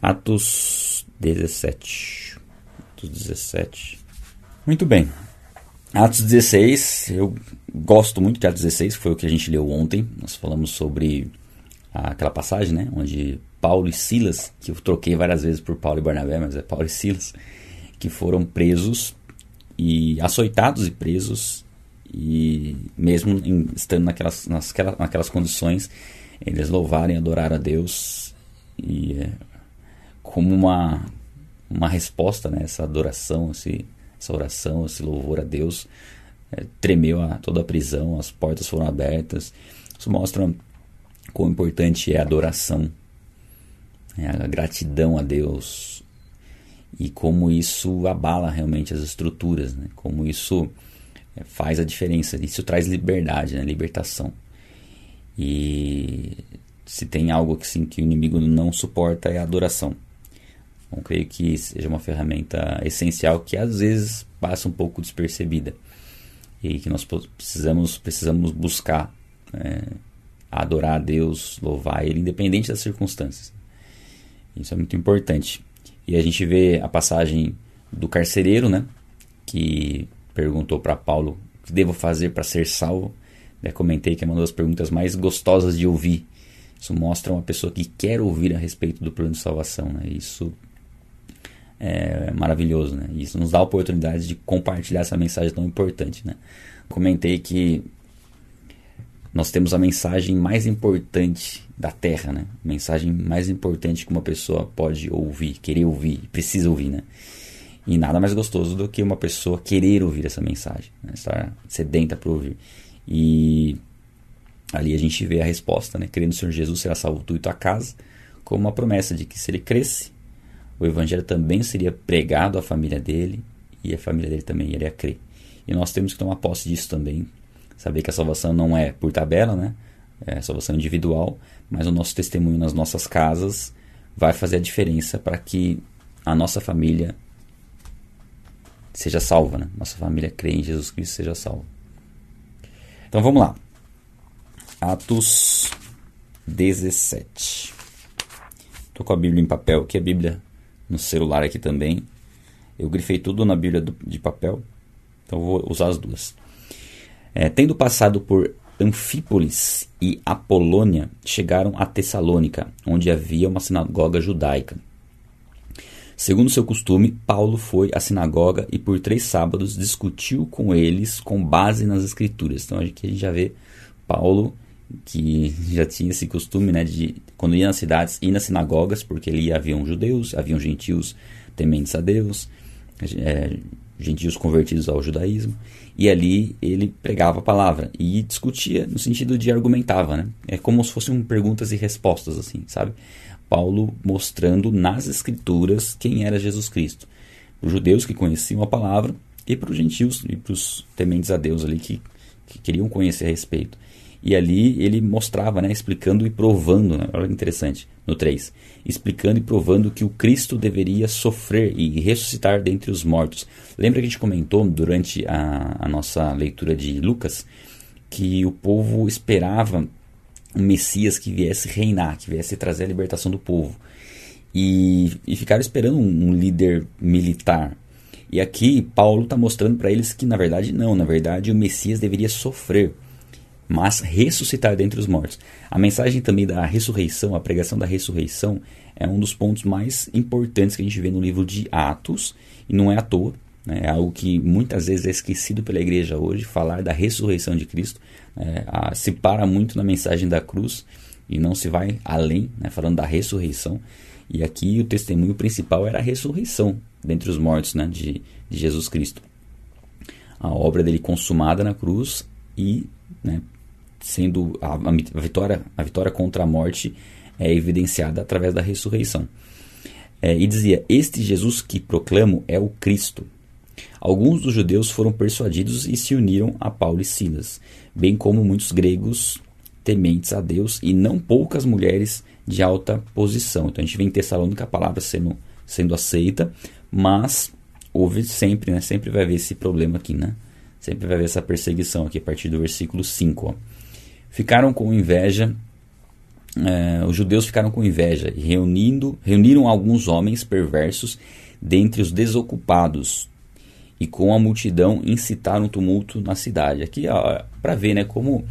Atos 17. Atos 17. Muito bem. Atos 16, eu gosto muito de Atos 16, foi o que a gente leu ontem. Nós falamos sobre aquela passagem, né? Onde Paulo e Silas, que eu troquei várias vezes por Paulo e Barnabé, mas é Paulo e Silas, que foram presos e açoitados e presos, e mesmo em, estando naquelas, naquelas, naquelas condições, eles louvaram e adoraram a Deus. E é, como uma, uma resposta, né? Essa adoração, esse, essa oração, esse louvor a Deus, é, tremeu a, toda a prisão, as portas foram abertas. Isso mostra quão importante é a adoração, é a gratidão a Deus e como isso abala realmente as estruturas, né? como isso é, faz a diferença. Isso traz liberdade, né? libertação. E se tem algo que, sim, que o inimigo não suporta é a adoração. Então, creio que seja uma ferramenta essencial que às vezes passa um pouco despercebida e que nós precisamos, precisamos buscar é, adorar a Deus, louvar Ele, independente das circunstâncias. Isso é muito importante. E a gente vê a passagem do carcereiro, né, que perguntou para Paulo o que devo fazer para ser salvo. Eu comentei que é uma das perguntas mais gostosas de ouvir. Isso mostra uma pessoa que quer ouvir a respeito do plano de salvação. Né? Isso é maravilhoso, né? Isso nos dá a oportunidade de compartilhar essa mensagem tão importante, né? Comentei que nós temos a mensagem mais importante da Terra, né? Mensagem mais importante que uma pessoa pode ouvir, querer ouvir, precisa ouvir, né? E nada mais gostoso do que uma pessoa querer ouvir essa mensagem, né? estar sedenta para ouvir. E ali a gente vê a resposta, né? Crendo no Senhor Jesus será salvo tu e tua casa, como uma promessa de que se ele cresce, o evangelho também seria pregado à família dele e a família dele também iria crer. E nós temos que tomar posse disso também. Saber que a salvação não é por tabela, né? É salvação individual, mas o nosso testemunho nas nossas casas vai fazer a diferença para que a nossa família seja salva, né? Nossa família crê em Jesus Cristo seja salva. Então vamos lá. Atos 17. Estou com a Bíblia em papel aqui, a Bíblia no celular aqui também. Eu grifei tudo na Bíblia do, de papel, então vou usar as duas. É, tendo passado por Anfípolis e Apolônia, chegaram a Tessalônica, onde havia uma sinagoga judaica. Segundo seu costume, Paulo foi à sinagoga e por três sábados discutiu com eles com base nas escrituras. Então aqui a gente já vê Paulo que já tinha esse costume, né, de quando ia nas cidades, ir nas sinagogas, porque ali haviam judeus, haviam gentios tementes a Deus, é, gentios convertidos ao judaísmo, e ali ele pregava a palavra e discutia no sentido de argumentava, né? É como se fossem perguntas e respostas, assim, sabe? Paulo mostrando nas escrituras quem era Jesus Cristo. Os judeus que conheciam a palavra e para os gentios e para os tementes a Deus ali que, que queriam conhecer a respeito. E ali ele mostrava, né, explicando e provando, né, olha que interessante, no 3, explicando e provando que o Cristo deveria sofrer e ressuscitar dentre os mortos. Lembra que a gente comentou durante a, a nossa leitura de Lucas que o povo esperava um Messias que viesse reinar, que viesse trazer a libertação do povo. E, e ficaram esperando um, um líder militar. E aqui Paulo está mostrando para eles que na verdade não, na verdade o Messias deveria sofrer mas ressuscitar dentre os mortos. A mensagem também da ressurreição, a pregação da ressurreição, é um dos pontos mais importantes que a gente vê no livro de Atos, e não é à toa, né? é algo que muitas vezes é esquecido pela igreja hoje, falar da ressurreição de Cristo, é, a, se para muito na mensagem da cruz e não se vai além, né? falando da ressurreição. E aqui o testemunho principal era a ressurreição dentre os mortos né? de, de Jesus Cristo. A obra dele consumada na cruz e né, sendo a, a, vitória, a vitória contra a morte é evidenciada através da ressurreição. É, e dizia: Este Jesus que proclamo é o Cristo. Alguns dos judeus foram persuadidos e se uniram a Paulo e Silas, bem como muitos gregos tementes a Deus e não poucas mulheres de alta posição. Então a gente vê em Tessalônica a palavra sendo, sendo aceita, mas houve sempre, né? Sempre vai haver esse problema aqui, né? Sempre vai haver essa perseguição aqui a partir do versículo 5. Ó. Ficaram com inveja é, os judeus ficaram com inveja reunindo, reuniram alguns homens perversos dentre os desocupados e com a multidão incitaram um tumulto na cidade. Aqui para ver né, como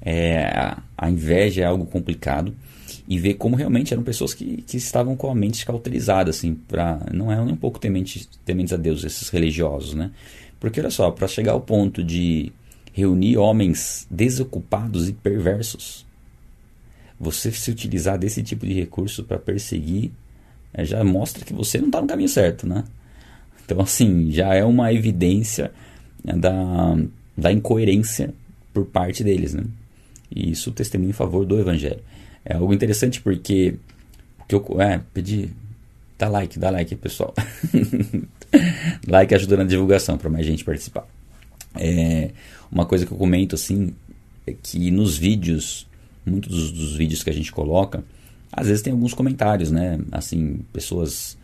é, a, a, inveja é algo complicado e ver como realmente eram pessoas que, que estavam com a mente cauterizada, assim, pra, não eram nem um pouco tementes, tementes a Deus, esses religiosos, né? Porque olha só, para chegar ao ponto de reunir homens desocupados e perversos, você se utilizar desse tipo de recurso para perseguir é, já mostra que você não está no caminho certo, né? Então, assim, já é uma evidência né, da, da incoerência por parte deles, né? E isso testemunha em favor do evangelho. É algo interessante porque, porque eu é, pedi dá like, dá like, pessoal. like ajuda na divulgação para mais gente participar. É, uma coisa que eu comento assim é que nos vídeos, muitos dos, dos vídeos que a gente coloca, às vezes tem alguns comentários, né? Assim, pessoas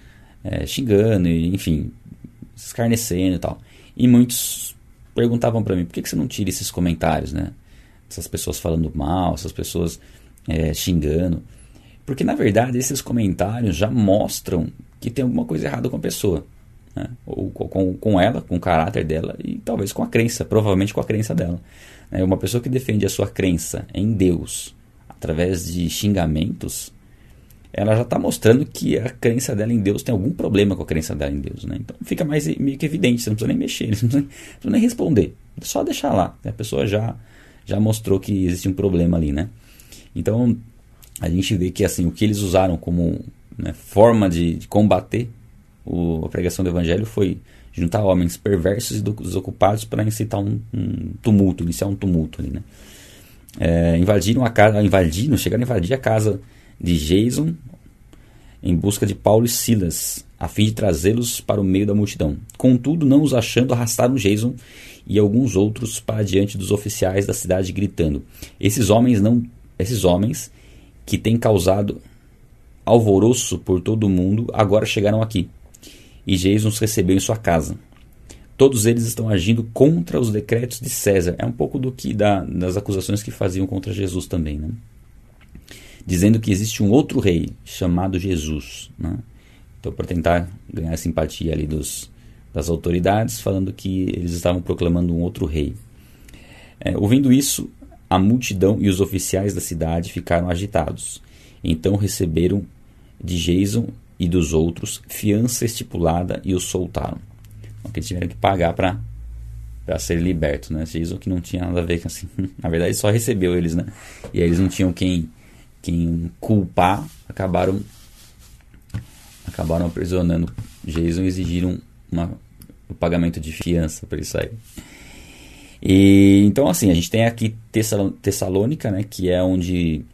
é, xingando, enfim, escarnecendo e tal. E muitos perguntavam para mim, por que, que você não tira esses comentários, né? Essas pessoas falando mal, essas pessoas é, xingando. Porque, na verdade, esses comentários já mostram que tem alguma coisa errada com a pessoa. Né? Ou com, com ela, com o caráter dela e talvez com a crença, provavelmente com a crença dela. É uma pessoa que defende a sua crença em Deus através de xingamentos, ela já está mostrando que a crença dela em Deus tem algum problema com a crença dela em Deus. Né? Então fica mais meio que evidente, você não precisa nem mexer, não precisa, não precisa nem responder, só deixar lá. A pessoa já, já mostrou que existe um problema ali. Né? Então a gente vê que assim o que eles usaram como né, forma de, de combater o, a pregação do evangelho foi juntar homens perversos e desocupados para incitar um, um, tumulto, iniciar um tumulto ali. Né? É, invadiram a casa, invadiram, chegaram a invadir a casa de Jason em busca de Paulo e Silas, a fim de trazê-los para o meio da multidão. Contudo, não os achando, arrastaram Jason e alguns outros para diante dos oficiais da cidade, gritando: Esses homens não, esses homens que têm causado alvoroço por todo o mundo, agora chegaram aqui. E Jason os recebeu em sua casa. Todos eles estão agindo contra os decretos de César. É um pouco do que da, das acusações que faziam contra Jesus também, né? dizendo que existe um outro rei chamado Jesus. Né? Então, para tentar ganhar a simpatia ali dos, das autoridades, falando que eles estavam proclamando um outro rei. É, ouvindo isso, a multidão e os oficiais da cidade ficaram agitados. Então receberam de Jason e dos outros fiança estipulada e os soltaram. Então, que tiveram que pagar para para ser liberto, né? Jason que não tinha nada a ver com assim. Na verdade, só recebeu eles, né? E aí eles não tinham quem quem culpar, acabaram acabaram aprisionando Jason e exigiram uma, o pagamento de fiança para ele sair. E, então, assim, a gente tem aqui Tessalônica, né, que é onde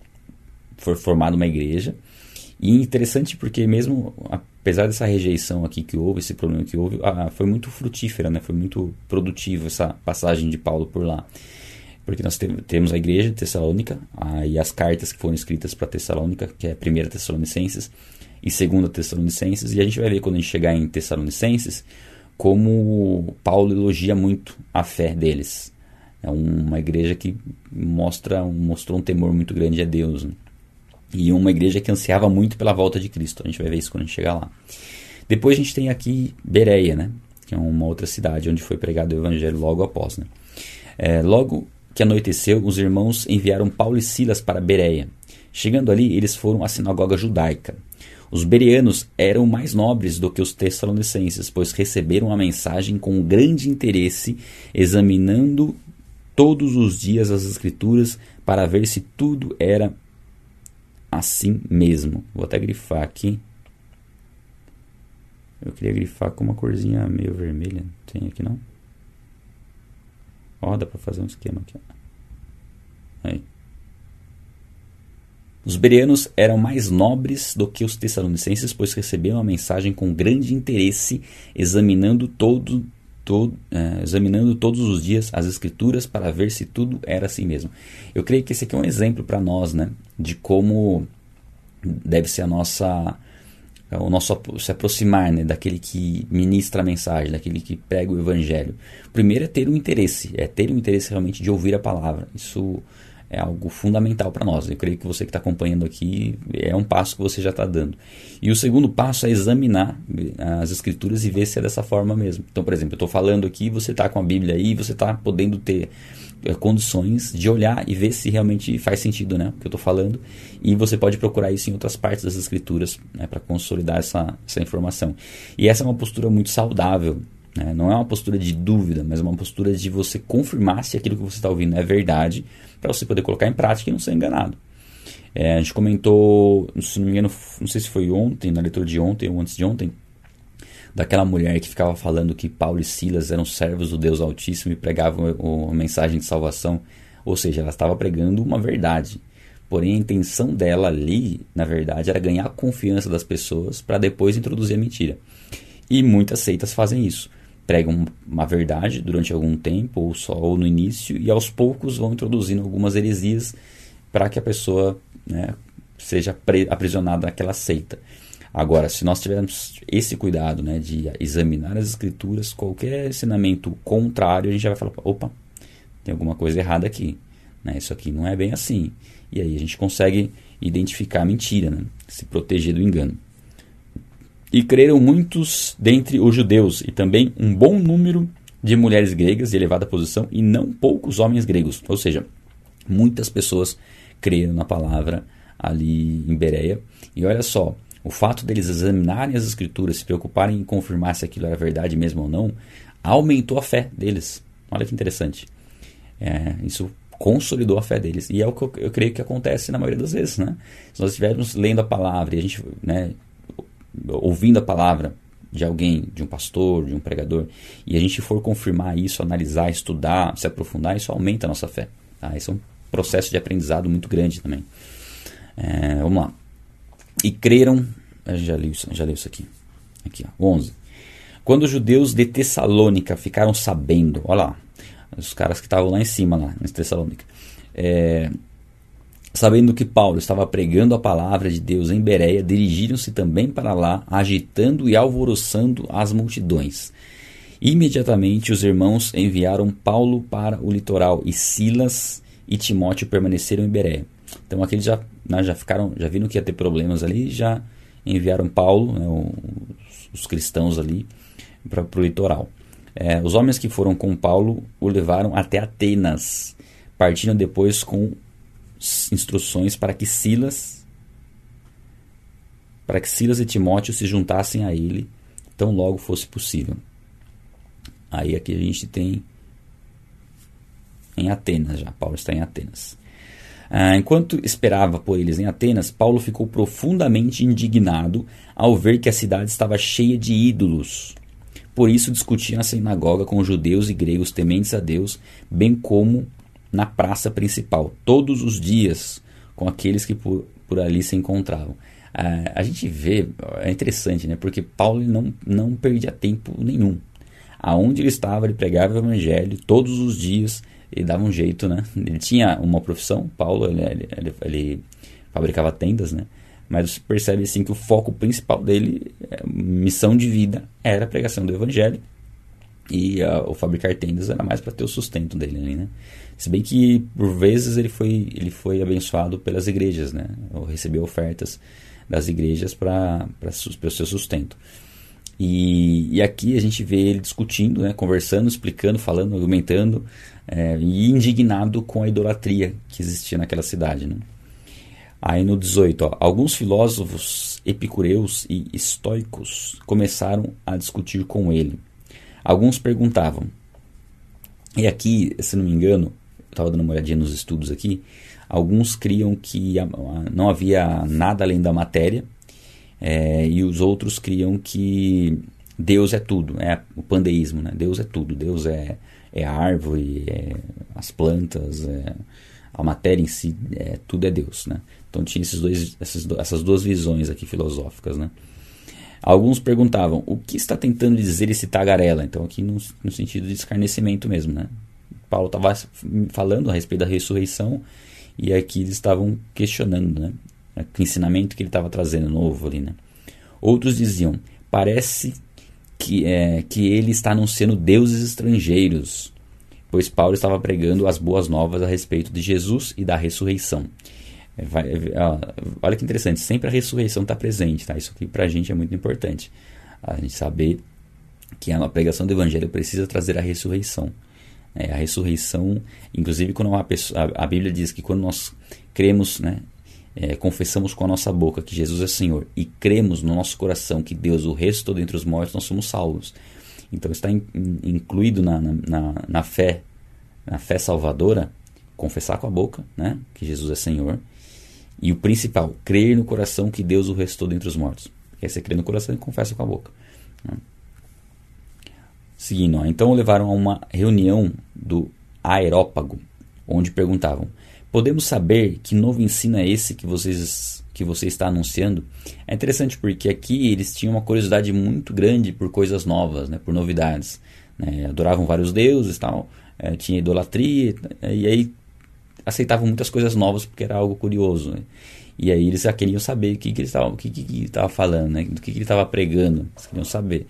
foi formada uma igreja. E interessante porque mesmo apesar dessa rejeição aqui que houve, esse problema que houve, ah, foi muito frutífera, né? Foi muito produtivo essa passagem de Paulo por lá porque nós temos a igreja de Tessalônica ah, e as cartas que foram escritas para Tessalônica, que é a primeira Tessalonicenses e segunda Tessalonicenses, e a gente vai ver quando a gente chegar em Tessalonicenses como Paulo elogia muito a fé deles. É uma igreja que mostra, mostrou um temor muito grande a Deus. Né? E uma igreja que ansiava muito pela volta de Cristo. A gente vai ver isso quando a gente chegar lá. Depois a gente tem aqui Bereia, né? que é uma outra cidade onde foi pregado o evangelho logo após. Né? É, logo que anoiteceu, os irmãos enviaram Paulo e Silas para Bereia. Chegando ali, eles foram à sinagoga judaica. Os bereanos eram mais nobres do que os tessalonicenses, pois receberam a mensagem com grande interesse, examinando todos os dias as escrituras para ver se tudo era assim mesmo. Vou até grifar aqui. Eu queria grifar com uma corzinha meio vermelha. Tem aqui não? Ó, dá para fazer um esquema aqui. Aí. Os bereanos eram mais nobres do que os tessalonicenses, pois receberam a mensagem com grande interesse, examinando todo, é, examinando todos os dias as escrituras para ver se tudo era assim mesmo. Eu creio que esse aqui é um exemplo para nós, né, de como deve ser a nossa é o nosso se aproximar né, daquele que ministra a mensagem, daquele que prega o evangelho. Primeiro é ter um interesse, é ter um interesse realmente de ouvir a palavra. Isso é algo fundamental para nós. Eu creio que você que está acompanhando aqui é um passo que você já está dando. E o segundo passo é examinar as escrituras e ver se é dessa forma mesmo. Então, por exemplo, eu estou falando aqui, você está com a Bíblia aí, você está podendo ter é, condições de olhar e ver se realmente faz sentido né, o que eu estou falando. E você pode procurar isso em outras partes das escrituras né, para consolidar essa, essa informação. E essa é uma postura muito saudável né? Não é uma postura de dúvida, mas uma postura de você confirmar se aquilo que você está ouvindo é verdade, para você poder colocar em prática e não ser enganado. É, a gente comentou, se não me engano, não sei se foi ontem, na leitura de ontem ou antes de ontem, daquela mulher que ficava falando que Paulo e Silas eram servos do Deus Altíssimo e pregavam a mensagem de salvação. Ou seja, ela estava pregando uma verdade. Porém, a intenção dela ali, na verdade, era ganhar a confiança das pessoas para depois introduzir a mentira. E muitas seitas fazem isso pregam uma verdade durante algum tempo, ou só ou no início, e aos poucos vão introduzindo algumas heresias para que a pessoa né, seja aprisionada naquela seita. Agora, se nós tivermos esse cuidado né, de examinar as escrituras, qualquer ensinamento contrário, a gente já vai falar: opa, tem alguma coisa errada aqui. Né? Isso aqui não é bem assim. E aí a gente consegue identificar a mentira, né? se proteger do engano. E creram muitos dentre os judeus, e também um bom número de mulheres gregas de elevada posição, e não poucos homens gregos. Ou seja, muitas pessoas creram na palavra ali em Bereia. E olha só, o fato deles examinarem as escrituras, se preocuparem em confirmar se aquilo era verdade mesmo ou não, aumentou a fé deles. Olha que interessante. É, isso consolidou a fé deles. E é o que eu, eu, creio que acontece na maioria das vezes. Né? Se nós estivermos lendo a palavra e a gente né, ouvindo a palavra de alguém, de um pastor, de um pregador, e a gente for confirmar isso, analisar, estudar, se aprofundar, isso aumenta a nossa fé. Tá? Isso é um processo de aprendizado muito grande também. É, vamos lá. E creram, já li, já li isso aqui. Aqui, ó, 11. Quando os judeus de Tessalônica ficaram sabendo, olha lá, os caras que estavam lá em cima, lá em Tessalônica, é, Sabendo que Paulo estava pregando a palavra de Deus em Bereia, dirigiram-se também para lá, agitando e alvoroçando as multidões. Imediatamente os irmãos enviaram Paulo para o litoral e Silas e Timóteo permaneceram em Bereia. Então aqui eles já, né, já ficaram, já viram que ia ter problemas ali, já enviaram Paulo, né, os, os, cristãos ali, para o litoral. É, os homens que foram com Paulo o levaram até Atenas, partindo depois com instruções para que Silas para que Silas e Timóteo se juntassem a ele tão logo fosse possível. Aí aqui a gente tem em Atenas já, Paulo está em Atenas. Ah, enquanto esperava por eles em Atenas, Paulo ficou profundamente indignado ao ver que a cidade estava cheia de ídolos. Por isso discutia na sinagoga com judeus e gregos tementes a Deus, bem como na praça principal, todos os dias, com aqueles que por, por ali se encontravam. Ah, a gente vê, é interessante, né? Porque Paulo não, não perdia tempo nenhum. Aonde ele estava, ele pregava o evangelho todos os dias, ele dava um jeito, né? Ele tinha uma profissão, Paulo, ele, ele, ele, ele fabricava tendas, né? Mas você percebe assim que o foco principal dele, é, missão de vida, era a pregação do evangelho e uh, o fabricar tendas era mais para ter o sustento dele ali, né? Se bem que por vezes ele foi, ele foi abençoado pelas igrejas, né? Ou recebeu ofertas das igrejas para o seu sustento. E, e, aqui a gente vê ele discutindo, né? conversando, explicando, falando, argumentando é, e indignado com a idolatria que existia naquela cidade. Né? Aí no 18, ó, alguns filósofos epicureus e estoicos começaram a discutir com ele. Alguns perguntavam, e aqui, se não me engano, estava dando uma olhadinha nos estudos aqui, alguns criam que não havia nada além da matéria, é, e os outros criam que Deus é tudo, é o pandeísmo, né? Deus é tudo, Deus é, é a árvore, é as plantas, é a matéria em si, é, tudo é Deus, né? Então tinha esses dois, essas, essas duas visões aqui filosóficas, né? Alguns perguntavam, o que está tentando dizer esse tagarela? Então aqui no, no sentido de escarnecimento mesmo, né? Paulo estava falando a respeito da ressurreição e aqui eles estavam questionando, né? O ensinamento que ele estava trazendo novo ali, né? Outros diziam, parece que, é, que ele está anunciando deuses estrangeiros. pois Paulo estava pregando as boas novas a respeito de Jesus e da ressurreição. É, vai, é, olha que interessante, sempre a ressurreição está presente, tá? Isso aqui para a gente é muito importante. A gente saber que a pregação do evangelho precisa trazer a ressurreição. É, a ressurreição, inclusive quando uma pessoa, a, Bíblia diz que quando nós cremos, né, é, confessamos com a nossa boca que Jesus é Senhor e cremos no nosso coração que Deus o restou dentre os mortos, nós somos salvos. Então está in, incluído na, na, na, fé, na fé salvadora, confessar com a boca né, que Jesus é Senhor. E o principal, crer no coração que Deus o restou dentre os mortos. Aí você crê no coração e confessa com a boca. Né? Seguindo, ó, então levaram a uma reunião do aerópago, onde perguntavam: Podemos saber que novo ensino é esse que vocês que você está anunciando? É interessante porque aqui eles tinham uma curiosidade muito grande por coisas novas, né, por novidades. Né, adoravam vários deuses, tal, é, tinha idolatria e aí aceitavam muitas coisas novas porque era algo curioso. Né? E aí eles já queriam saber o que, que ele estava falando, né? do que, que ele estava pregando. Eles queriam saber.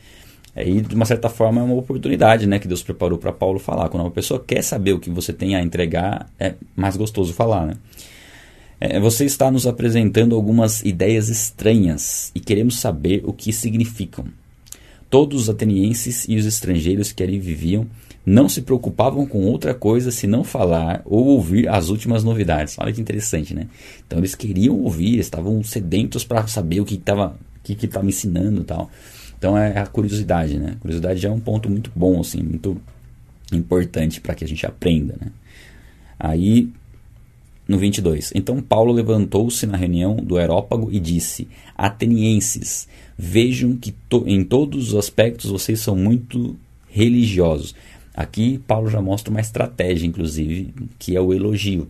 Aí, de uma certa forma, é uma oportunidade né, que Deus preparou para Paulo falar. Quando uma pessoa quer saber o que você tem a entregar, é mais gostoso falar. Né? É, você está nos apresentando algumas ideias estranhas e queremos saber o que significam. Todos os atenienses e os estrangeiros que ali viviam não se preocupavam com outra coisa senão falar ou ouvir as últimas novidades. Olha que interessante, né? Então eles queriam ouvir, estavam sedentos para saber o que estava que que estava ensinando e tal. Então é a curiosidade, né? A curiosidade é um ponto muito bom, assim, muito importante para que a gente aprenda, né? Aí, no 22. Então Paulo levantou-se na reunião do Aerópago e disse: Atenienses, vejam que to em todos os aspectos vocês são muito religiosos. Aqui Paulo já mostra uma estratégia, inclusive, que é o elogio.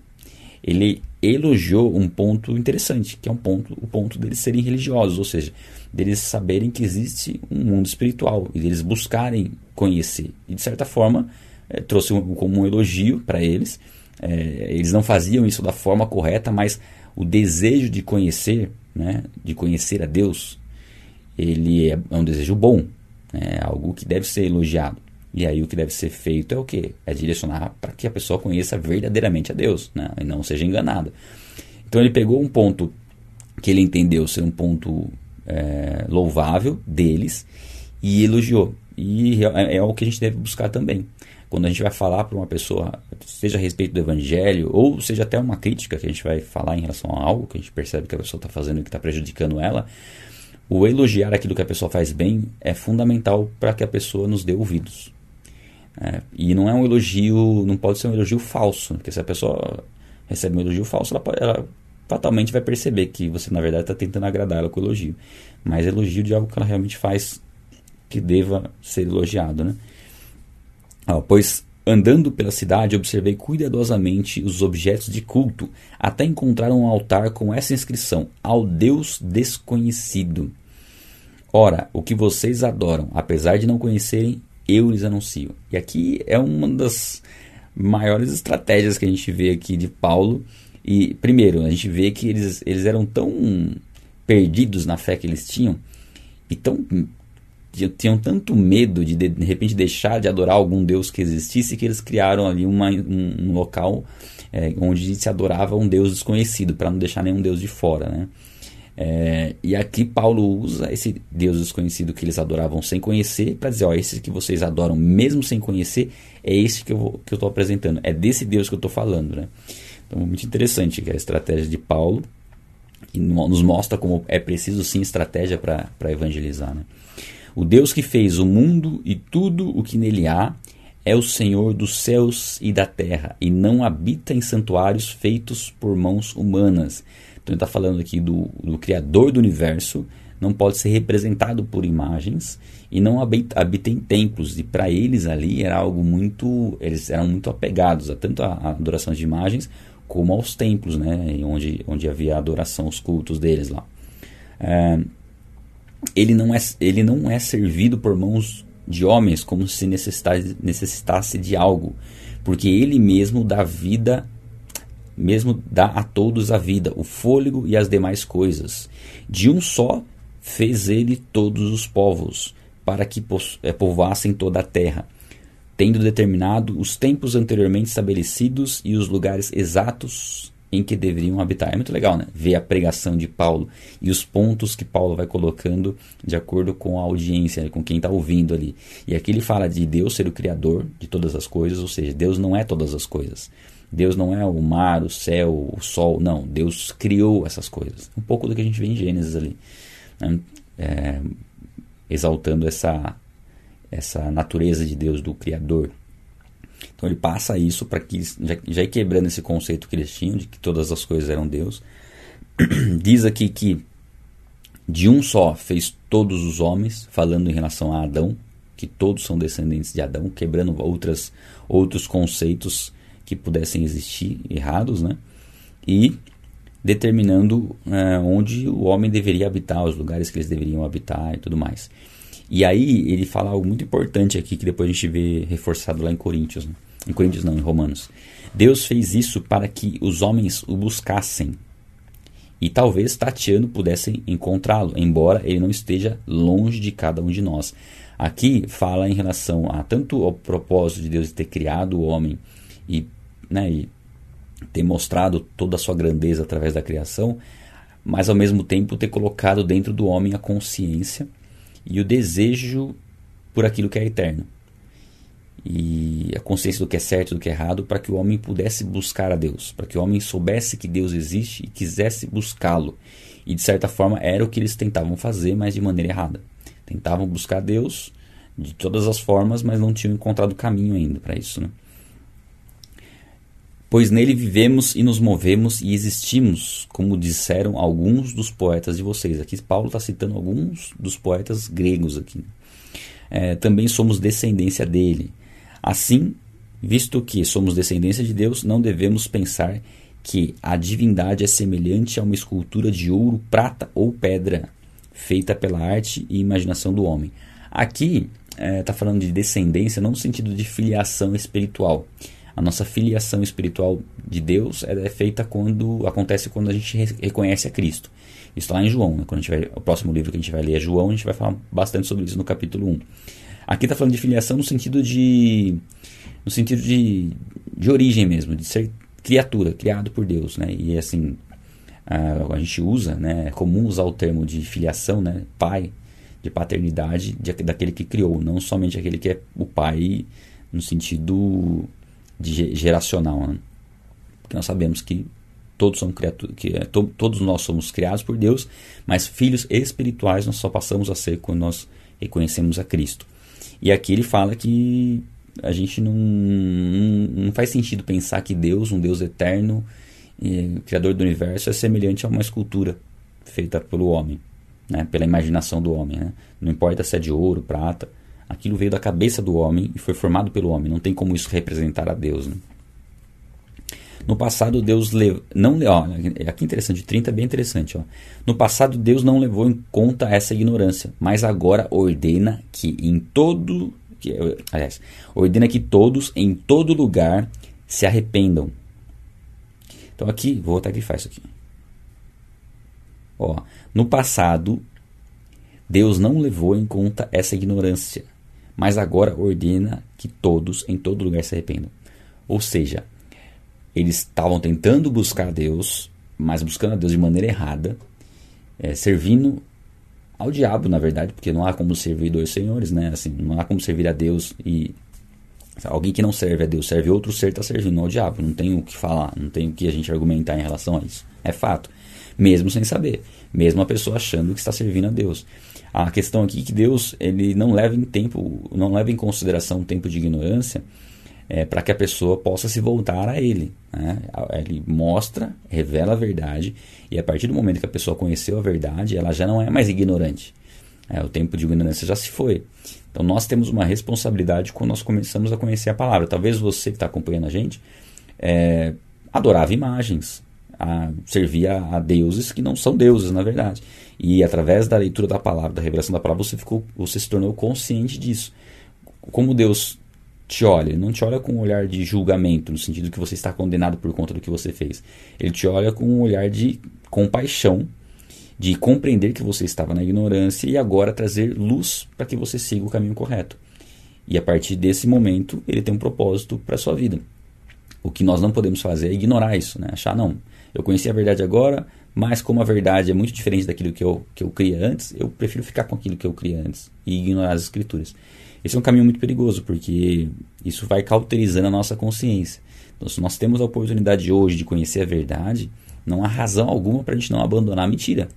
Ele elogiou um ponto interessante, que é um ponto, o ponto deles serem religiosos, ou seja, deles saberem que existe um mundo espiritual e deles buscarem conhecer. E de certa forma, é, trouxe um, como um elogio para eles. É, eles não faziam isso da forma correta, mas o desejo de conhecer, né, de conhecer a Deus, ele é, é um desejo bom, é algo que deve ser elogiado. E aí o que deve ser feito é o que? É direcionar para que a pessoa conheça verdadeiramente a Deus, né? e não seja enganada. Então ele pegou um ponto que ele entendeu ser um ponto é, louvável deles e elogiou. E é, é o que a gente deve buscar também. Quando a gente vai falar para uma pessoa, seja a respeito do evangelho, ou seja até uma crítica que a gente vai falar em relação a algo que a gente percebe que a pessoa está fazendo e que está prejudicando ela, o elogiar aquilo que a pessoa faz bem é fundamental para que a pessoa nos dê ouvidos. É, e não é um elogio, não pode ser um elogio falso, porque se a pessoa recebe um elogio falso, ela, ela fatalmente vai perceber que você na verdade está tentando agradar ela com elogio. Mas elogio de algo que ela realmente faz que deva ser elogiado, né? Ah, pois andando pela cidade observei cuidadosamente os objetos de culto, até encontrar um altar com essa inscrição: ao Deus desconhecido. Ora, o que vocês adoram, apesar de não conhecerem, eu lhes anuncio. E aqui é uma das maiores estratégias que a gente vê aqui de Paulo e, primeiro, a gente vê que eles, eles eram tão perdidos na fé que eles tinham e tão tinham tanto medo de, de, repente deixar de adorar algum deus que existisse que eles criaram ali uma, um, um local é, onde se adorava um deus desconhecido para não deixar nenhum deus de fora, né? É, e aqui Paulo usa esse Deus desconhecido que eles adoravam sem conhecer para dizer: ó, esse que vocês adoram mesmo sem conhecer é esse que eu estou apresentando, é desse Deus que eu estou falando. Né? Então, muito interessante que a estratégia de Paulo, que nos mostra como é preciso sim estratégia para evangelizar. Né? O Deus que fez o mundo e tudo o que nele há é o Senhor dos céus e da terra, e não habita em santuários feitos por mãos humanas. Então ele está falando aqui do, do Criador do universo, não pode ser representado por imagens e não habita, em templos. E para eles ali era algo muito. Eles eram muito apegados a tanto a, a adoração de imagens como aos templos, né, onde, onde havia adoração, os cultos deles lá. É, ele, não é, ele não é servido por mãos de homens como se necessitasse, necessitasse de algo, porque ele mesmo dá vida, mesmo dá a todos a vida, o fôlego e as demais coisas. De um só fez ele todos os povos, para que é, povoassem toda a terra tendo determinado os tempos anteriormente estabelecidos e os lugares exatos em que deveriam habitar. É muito legal, né? Ver a pregação de Paulo e os pontos que Paulo vai colocando de acordo com a audiência, com quem está ouvindo ali. E aqui ele fala de Deus ser o criador de todas as coisas, ou seja, Deus não é todas as coisas. Deus não é o mar, o céu, o sol, não. Deus criou essas coisas. Um pouco do que a gente vê em Gênesis ali. Né? É, exaltando essa, essa natureza de Deus, do Criador. Então ele passa isso para que, já, já ir quebrando esse conceito tinham de que todas as coisas eram Deus. Diz aqui que de um só fez todos os homens, falando em relação a Adão, que todos são descendentes de Adão, quebrando outras, outros conceitos que pudessem existir errados, né? E determinando é, onde o homem deveria habitar, os lugares que eles deveriam habitar e tudo mais. E aí ele fala algo muito importante aqui que depois a gente vê reforçado lá em Coríntios. Né? Em Coríntios não, em Romanos. Deus fez isso para que os homens o buscassem. E talvez tateando pudessem encontrá-lo, embora ele não esteja longe de cada um de nós. Aqui fala em relação a tanto ao propósito de Deus de ter criado o homem e, né, e ter mostrado toda a sua grandeza através da criação, mas ao mesmo tempo ter colocado dentro do homem a consciência e o desejo por aquilo que é eterno. E a consciência do que é certo e do que é errado, para que o homem pudesse buscar a Deus, para que o homem soubesse que Deus existe e quisesse buscá-lo. E de certa forma era o que eles tentavam fazer, mas de maneira errada. Tentavam buscar Deus de todas as formas, mas não tinham encontrado caminho ainda para isso. Né? Pois nele vivemos e nos movemos e existimos, como disseram alguns dos poetas de vocês. Aqui Paulo está citando alguns dos poetas gregos aqui. É, também somos descendência dele. Assim, visto que somos descendência de Deus, não devemos pensar que a divindade é semelhante a uma escultura de ouro, prata ou pedra, feita pela arte e imaginação do homem. Aqui está é, tá falando de descendência não no sentido de filiação espiritual, a nossa filiação espiritual de Deus é feita quando acontece quando a gente reconhece a Cristo. Isso lá em João, né? quando a gente vai, o próximo livro que a gente vai ler é João, a gente vai falar bastante sobre isso no capítulo 1. Aqui está falando de filiação no sentido de no sentido de, de origem mesmo, de ser criatura, criado por Deus, né? E assim, a, a gente usa, né? É comum usar o termo de filiação, né? Pai, de paternidade de, daquele que criou, não somente aquele que é o pai no sentido de geracional, né? porque nós sabemos que todos são que é, to, todos nós somos criados por Deus, mas filhos espirituais nós só passamos a ser quando nós reconhecemos a Cristo. E aqui ele fala que a gente não, não, não faz sentido pensar que Deus, um Deus eterno, e, criador do universo, é semelhante a uma escultura feita pelo homem, né? pela imaginação do homem. Né? Não importa se é de ouro, prata, Aquilo veio da cabeça do homem e foi formado pelo homem. Não tem como isso representar a Deus. Né? No passado, Deus lev... não ó, aqui interessante, 30 é bem interessante. Ó. No passado, Deus não levou em conta essa ignorância, mas agora ordena que em todo. Que, aliás, ordena que todos, em todo lugar, se arrependam. Então aqui, vou voltar e faz isso aqui. Ó, no passado, Deus não levou em conta essa ignorância, mas agora ordena que todos em todo lugar se arrependam. Ou seja, eles estavam tentando buscar a Deus, mas buscando a Deus de maneira errada, é, servindo ao diabo, na verdade, porque não há como servir dois senhores, né? Assim, não há como servir a Deus e alguém que não serve a Deus serve outro ser está servindo ao diabo. Não tem o que falar, não tem o que a gente argumentar em relação a isso. É fato, mesmo sem saber, mesmo a pessoa achando que está servindo a Deus. A questão aqui é que Deus ele não leva em tempo, não leva em consideração o tempo de ignorância é, para que a pessoa possa se voltar a Ele. Né? Ele mostra, revela a verdade e a partir do momento que a pessoa conheceu a verdade, ela já não é mais ignorante. É, o tempo de ignorância já se foi. Então nós temos uma responsabilidade quando nós começamos a conhecer a palavra. Talvez você que está acompanhando a gente é, adorava imagens, a, servia a deuses que não são deuses, na verdade. E através da leitura da palavra, da revelação da palavra, você, ficou, você se tornou consciente disso. Como Deus te olha, ele não te olha com um olhar de julgamento, no sentido que você está condenado por conta do que você fez. Ele te olha com um olhar de compaixão, de compreender que você estava na ignorância e agora trazer luz para que você siga o caminho correto. E a partir desse momento, ele tem um propósito para a sua vida. O que nós não podemos fazer é ignorar isso, né? achar, não, eu conheci a verdade agora, mas como a verdade é muito diferente daquilo que eu, que eu cria antes, eu prefiro ficar com aquilo que eu cria antes e ignorar as escrituras. Esse é um caminho muito perigoso, porque isso vai cauterizando a nossa consciência. Então, se nós temos a oportunidade hoje de conhecer a verdade, não há razão alguma para a gente não abandonar a mentira.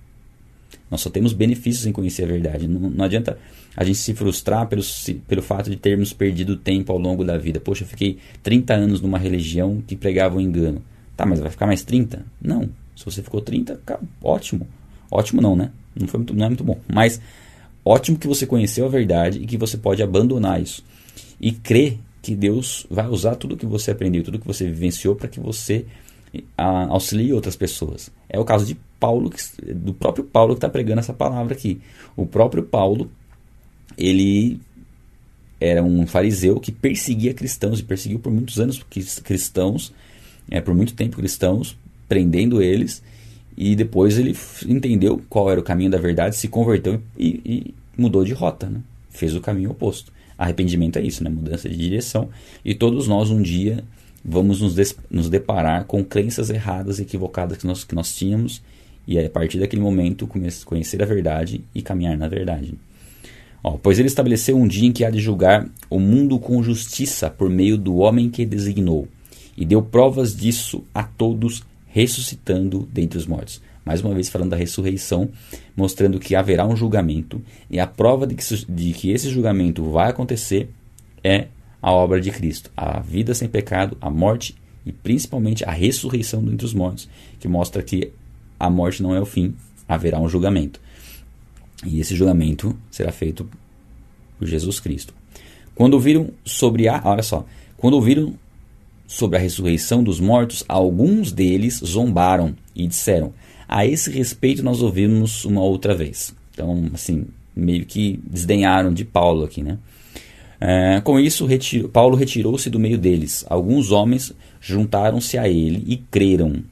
Nós só temos benefícios em conhecer a verdade. Não, não adianta a gente se frustrar pelo, pelo fato de termos perdido tempo ao longo da vida. Poxa, eu fiquei 30 anos numa religião que pregava o engano. Tá, mas vai ficar mais 30? Não. Se você ficou 30, ótimo. Ótimo não, né? Não, foi muito, não é muito bom. Mas ótimo que você conheceu a verdade e que você pode abandonar isso. E crer que Deus vai usar tudo que você aprendeu, tudo que você vivenciou para que você auxilie outras pessoas. É o caso de Paulo, do próprio Paulo que está pregando essa palavra aqui. O próprio Paulo, ele era um fariseu que perseguia cristãos e perseguiu por muitos anos cristãos, é, por muito tempo cristãos, prendendo eles. E depois ele entendeu qual era o caminho da verdade, se converteu e, e mudou de rota, né? fez o caminho oposto. Arrependimento é isso, né? mudança de direção. E todos nós um dia vamos nos, nos deparar com crenças erradas, equivocadas que nós, que nós tínhamos, e a partir daquele momento conhecer a verdade e caminhar na verdade. Ó, pois ele estabeleceu um dia em que há de julgar o mundo com justiça por meio do homem que designou, e deu provas disso a todos, ressuscitando dentre os mortos. Mais uma vez falando da ressurreição, mostrando que haverá um julgamento, e a prova de que, de que esse julgamento vai acontecer é a obra de Cristo, a vida sem pecado, a morte e principalmente a ressurreição dentre os mortos, que mostra que a morte não é o fim, haverá um julgamento. E esse julgamento será feito por Jesus Cristo. Quando ouviram sobre a, olha só, quando ouviram sobre a ressurreição dos mortos, alguns deles zombaram e disseram: "A esse respeito nós ouvimos uma outra vez". Então, assim, meio que desdenharam de Paulo aqui, né? É, com isso, retiro, Paulo retirou-se do meio deles. Alguns homens juntaram-se a ele e creram.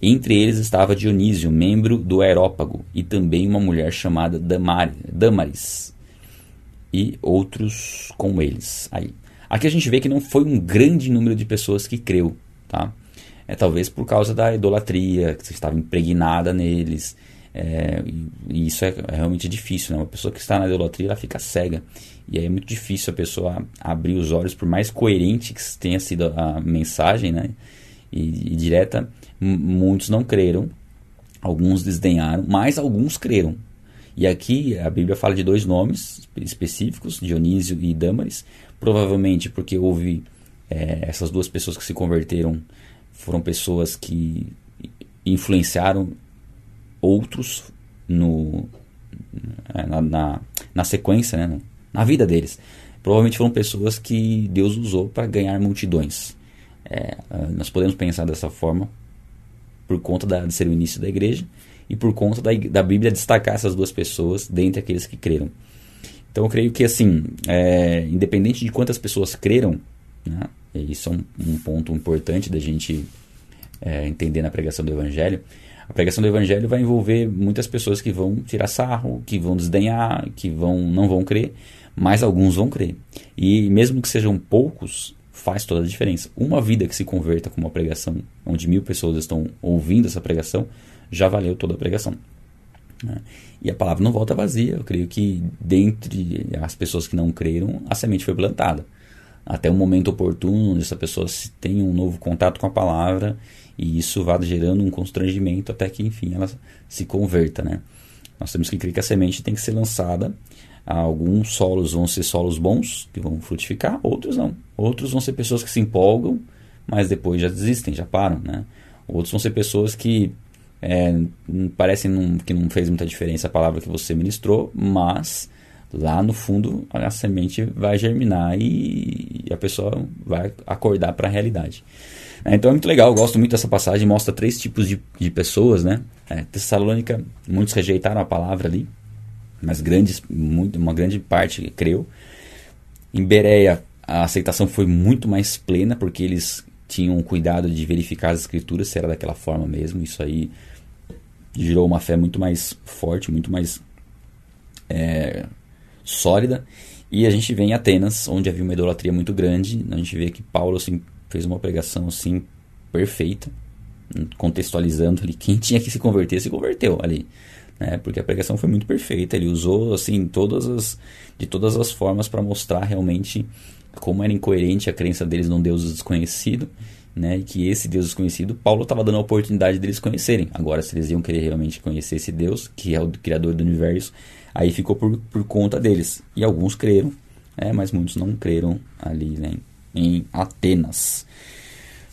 Entre eles estava Dionísio, membro do Aerópago, e também uma mulher chamada Damar, Damaris, e outros com eles. Aí. Aqui a gente vê que não foi um grande número de pessoas que creu, tá? É talvez por causa da idolatria que estava impregnada neles. É, e isso é, realmente difícil, né? Uma pessoa que está na idolatria, ela fica cega. E aí é muito difícil a pessoa abrir os olhos, por mais coerente que tenha sido a mensagem, né? E, e direta, muitos não creram, alguns desdenharam, mas alguns creram. E aqui a Bíblia fala de dois nomes específicos, Dionísio e Dâmaris, provavelmente porque houve é, essas duas pessoas que se converteram, foram pessoas que influenciaram outros no, na, na, na sequência, né? na vida deles. Provavelmente foram pessoas que Deus usou para ganhar multidões. É, nós podemos pensar dessa forma por conta da, de ser o início da igreja e por conta da, da Bíblia destacar essas duas pessoas dentre aqueles que creram. Então eu creio que assim, é, independente de quantas pessoas creram, né, isso é um, um ponto importante da gente é, entender na pregação do Evangelho. A pregação do Evangelho vai envolver muitas pessoas que vão tirar sarro, que vão desdenhar, que vão não vão crer mas alguns vão crer. E mesmo que sejam poucos, faz toda a diferença. Uma vida que se converta com uma pregação, onde mil pessoas estão ouvindo essa pregação, já valeu toda a pregação. Né? E a palavra não volta vazia. Eu creio que dentre as pessoas que não creram, a semente foi plantada. Até um momento oportuno, onde essa pessoa tem um novo contato com a palavra e isso vai gerando um constrangimento até que, enfim, ela se converta, né? Nós temos que crer que a semente tem que ser lançada Alguns solos vão ser solos bons, que vão frutificar, outros não. Outros vão ser pessoas que se empolgam, mas depois já desistem, já param, né? Outros vão ser pessoas que é, parecem não, que não fez muita diferença a palavra que você ministrou, mas lá no fundo a semente vai germinar e a pessoa vai acordar para a realidade. É, então é muito legal, eu gosto muito dessa passagem, mostra três tipos de, de pessoas, né? É, Tessalônica, muitos rejeitaram a palavra ali, mas grandes, muito, uma grande parte creu. Em Bereia, a aceitação foi muito mais plena, porque eles tinham cuidado de verificar as escrituras se era daquela forma mesmo. Isso aí gerou uma fé muito mais forte, muito mais é, sólida. E a gente vê em Atenas, onde havia uma idolatria muito grande, a gente vê que Paulo assim, fez uma pregação assim perfeita, contextualizando ali. Quem tinha que se converter se converteu ali, né? Porque a pregação foi muito perfeita, ele usou assim todas as de todas as formas para mostrar realmente como era incoerente a crença deles num Deus desconhecido, né? E que esse Deus desconhecido, Paulo estava dando a oportunidade deles conhecerem. Agora, se eles iam querer realmente conhecer esse Deus, que é o criador do universo, aí ficou por, por conta deles. E alguns creram, né? mas muitos não creram ali né? em Atenas.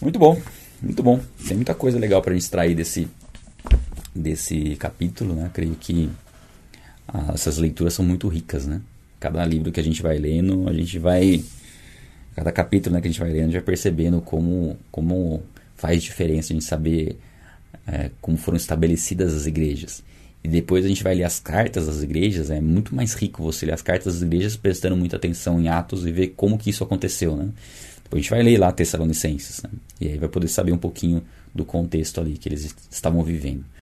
Muito bom, muito bom. Tem muita coisa legal para a gente extrair desse, desse capítulo, né? Creio que ah, essas leituras são muito ricas, né? Cada livro que a gente vai lendo, a gente vai cada capítulo né, que a gente vai lendo, a gente vai percebendo como, como faz diferença a gente saber é, como foram estabelecidas as igrejas. E depois a gente vai ler as cartas das igrejas, é muito mais rico você ler as cartas das igrejas prestando muita atenção em Atos e ver como que isso aconteceu, né? Depois a gente vai ler lá Tessalonicenses, né? E aí vai poder saber um pouquinho do contexto ali que eles estavam vivendo.